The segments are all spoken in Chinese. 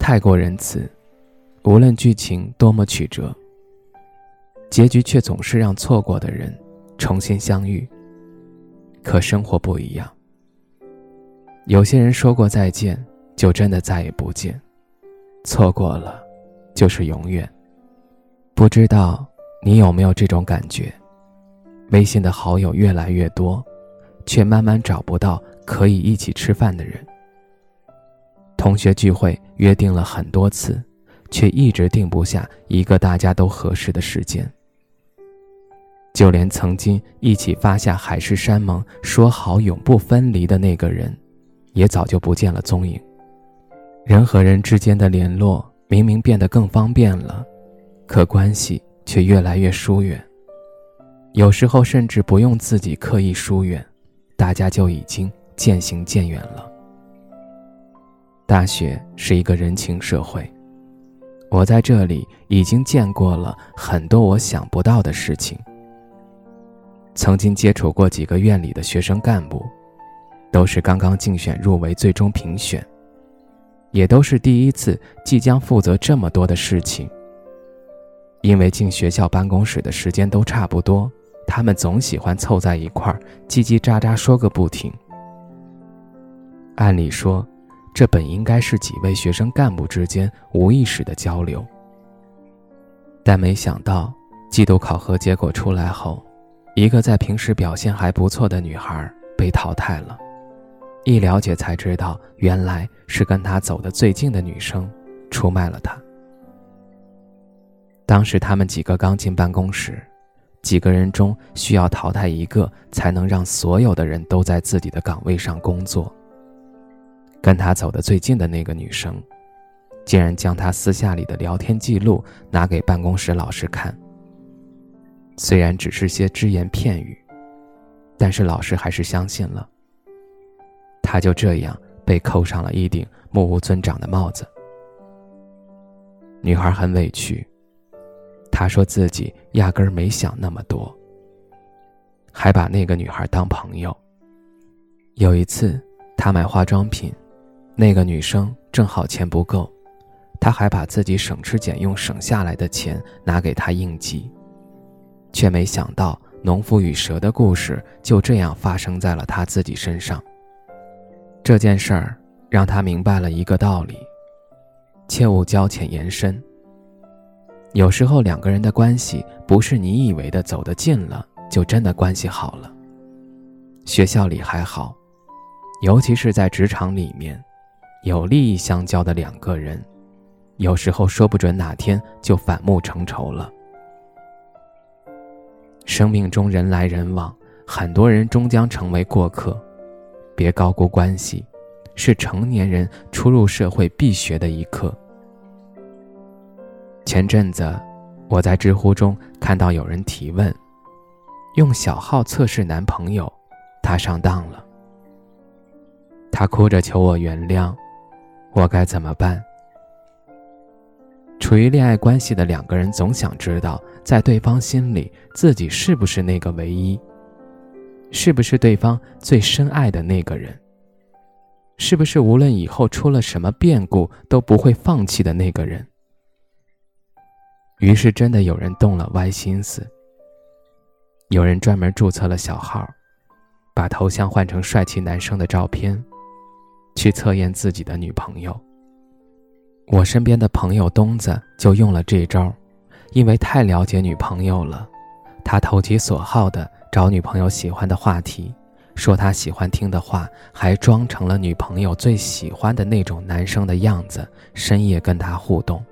太过仁慈，无论剧情多么曲折，结局却总是让错过的人重新相遇。可生活不一样，有些人说过再见，就真的再也不见；错过了，就是永远。不知道你有没有这种感觉？微信的好友越来越多，却慢慢找不到可以一起吃饭的人。同学聚会约定了很多次，却一直定不下一个大家都合适的时间。就连曾经一起发下海誓山盟、说好永不分离的那个人，也早就不见了踪影。人和人之间的联络明明变得更方便了，可关系却越来越疏远。有时候甚至不用自己刻意疏远，大家就已经渐行渐远了。大学是一个人情社会，我在这里已经见过了很多我想不到的事情。曾经接触过几个院里的学生干部，都是刚刚竞选入围最终评选，也都是第一次即将负责这么多的事情。因为进学校办公室的时间都差不多，他们总喜欢凑在一块儿叽叽喳喳说个不停。按理说。这本应该是几位学生干部之间无意识的交流，但没想到季度考核结果出来后，一个在平时表现还不错的女孩被淘汰了。一了解才知道，原来是跟她走得最近的女生出卖了她。当时他们几个刚进办公室，几个人中需要淘汰一个，才能让所有的人都在自己的岗位上工作。跟他走得最近的那个女生，竟然将他私下里的聊天记录拿给办公室老师看。虽然只是些只言片语，但是老师还是相信了。他就这样被扣上了一顶目无尊长的帽子。女孩很委屈，她说自己压根儿没想那么多，还把那个女孩当朋友。有一次，她买化妆品。那个女生正好钱不够，她还把自己省吃俭用省下来的钱拿给他应急，却没想到农夫与蛇的故事就这样发生在了他自己身上。这件事儿让他明白了一个道理：切勿交浅言深。有时候两个人的关系不是你以为的走得近了就真的关系好了。学校里还好，尤其是在职场里面。有利益相交的两个人，有时候说不准哪天就反目成仇了。生命中人来人往，很多人终将成为过客，别高估关系，是成年人初入社会必学的一课。前阵子，我在知乎中看到有人提问：用小号测试男朋友，他上当了，他哭着求我原谅。我该怎么办？处于恋爱关系的两个人总想知道，在对方心里自己是不是那个唯一，是不是对方最深爱的那个人，是不是无论以后出了什么变故都不会放弃的那个人。于是，真的有人动了歪心思，有人专门注册了小号，把头像换成帅气男生的照片。去测验自己的女朋友。我身边的朋友东子就用了这招，因为太了解女朋友了，他投其所好的找女朋友喜欢的话题，说他喜欢听的话，还装成了女朋友最喜欢的那种男生的样子，深夜跟他互动。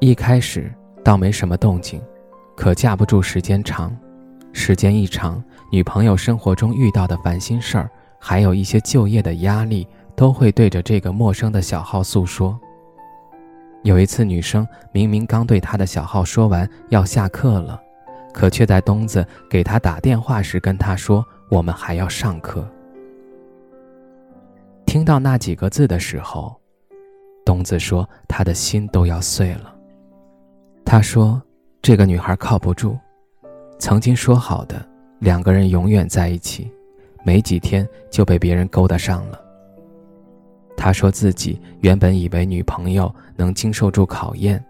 一开始倒没什么动静，可架不住时间长，时间一长，女朋友生活中遇到的烦心事儿。还有一些就业的压力，都会对着这个陌生的小号诉说。有一次，女生明明刚对他的小号说完要下课了，可却在东子给他打电话时跟他说：“我们还要上课。”听到那几个字的时候，东子说他的心都要碎了。他说：“这个女孩靠不住，曾经说好的两个人永远在一起，没几天就被别人勾搭上了。”他说自己原本以为女朋友能经受住考验，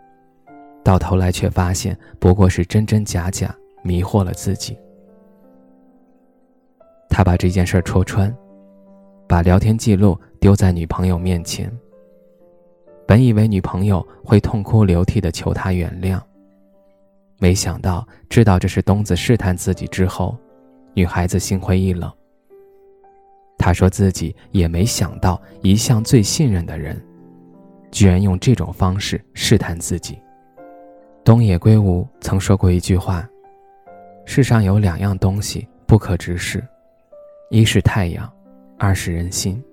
到头来却发现不过是真真假假，迷惑了自己。他把这件事戳穿，把聊天记录丢在女朋友面前。本以为女朋友会痛哭流涕的求他原谅，没想到知道这是东子试探自己之后，女孩子心灰意冷。他说自己也没想到，一向最信任的人，居然用这种方式试探自己。东野圭吾曾说过一句话：“世上有两样东西不可直视，一是太阳，二是人心。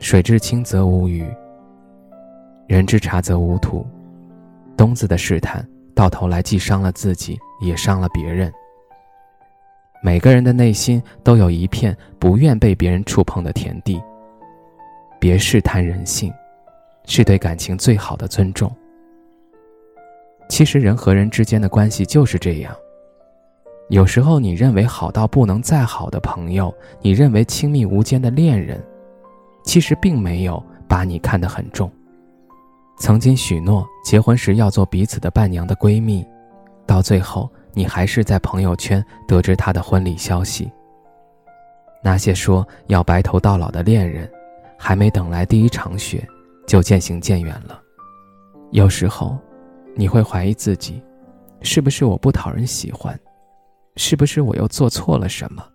水至清则无鱼，人之察则无徒。”东子的试探，到头来既伤了自己，也伤了别人。每个人的内心都有一片不愿被别人触碰的田地。别试探人性，是对感情最好的尊重。其实人和人之间的关系就是这样。有时候你认为好到不能再好的朋友，你认为亲密无间的恋人，其实并没有把你看得很重。曾经许诺结婚时要做彼此的伴娘的闺蜜，到最后。你还是在朋友圈得知他的婚礼消息。那些说要白头到老的恋人，还没等来第一场雪，就渐行渐远了。有时候，你会怀疑自己，是不是我不讨人喜欢？是不是我又做错了什么？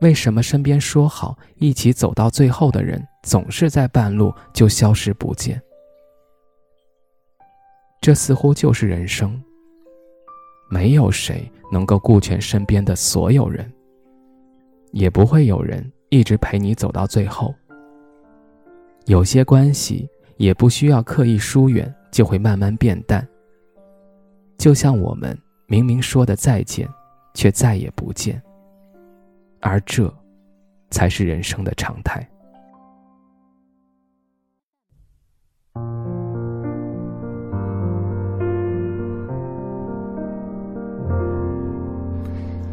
为什么身边说好一起走到最后的人，总是在半路就消失不见？这似乎就是人生。没有谁能够顾全身边的所有人，也不会有人一直陪你走到最后。有些关系也不需要刻意疏远，就会慢慢变淡。就像我们明明说的再见，却再也不见，而这，才是人生的常态。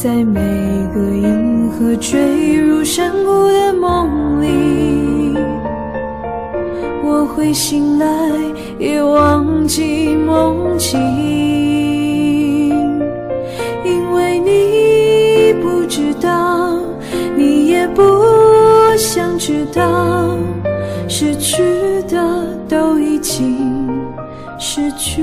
在每个银河坠入。山谷的梦里，我会醒来，也忘记梦境，因为你不。知道，你也不想知道，失去的都已经失去。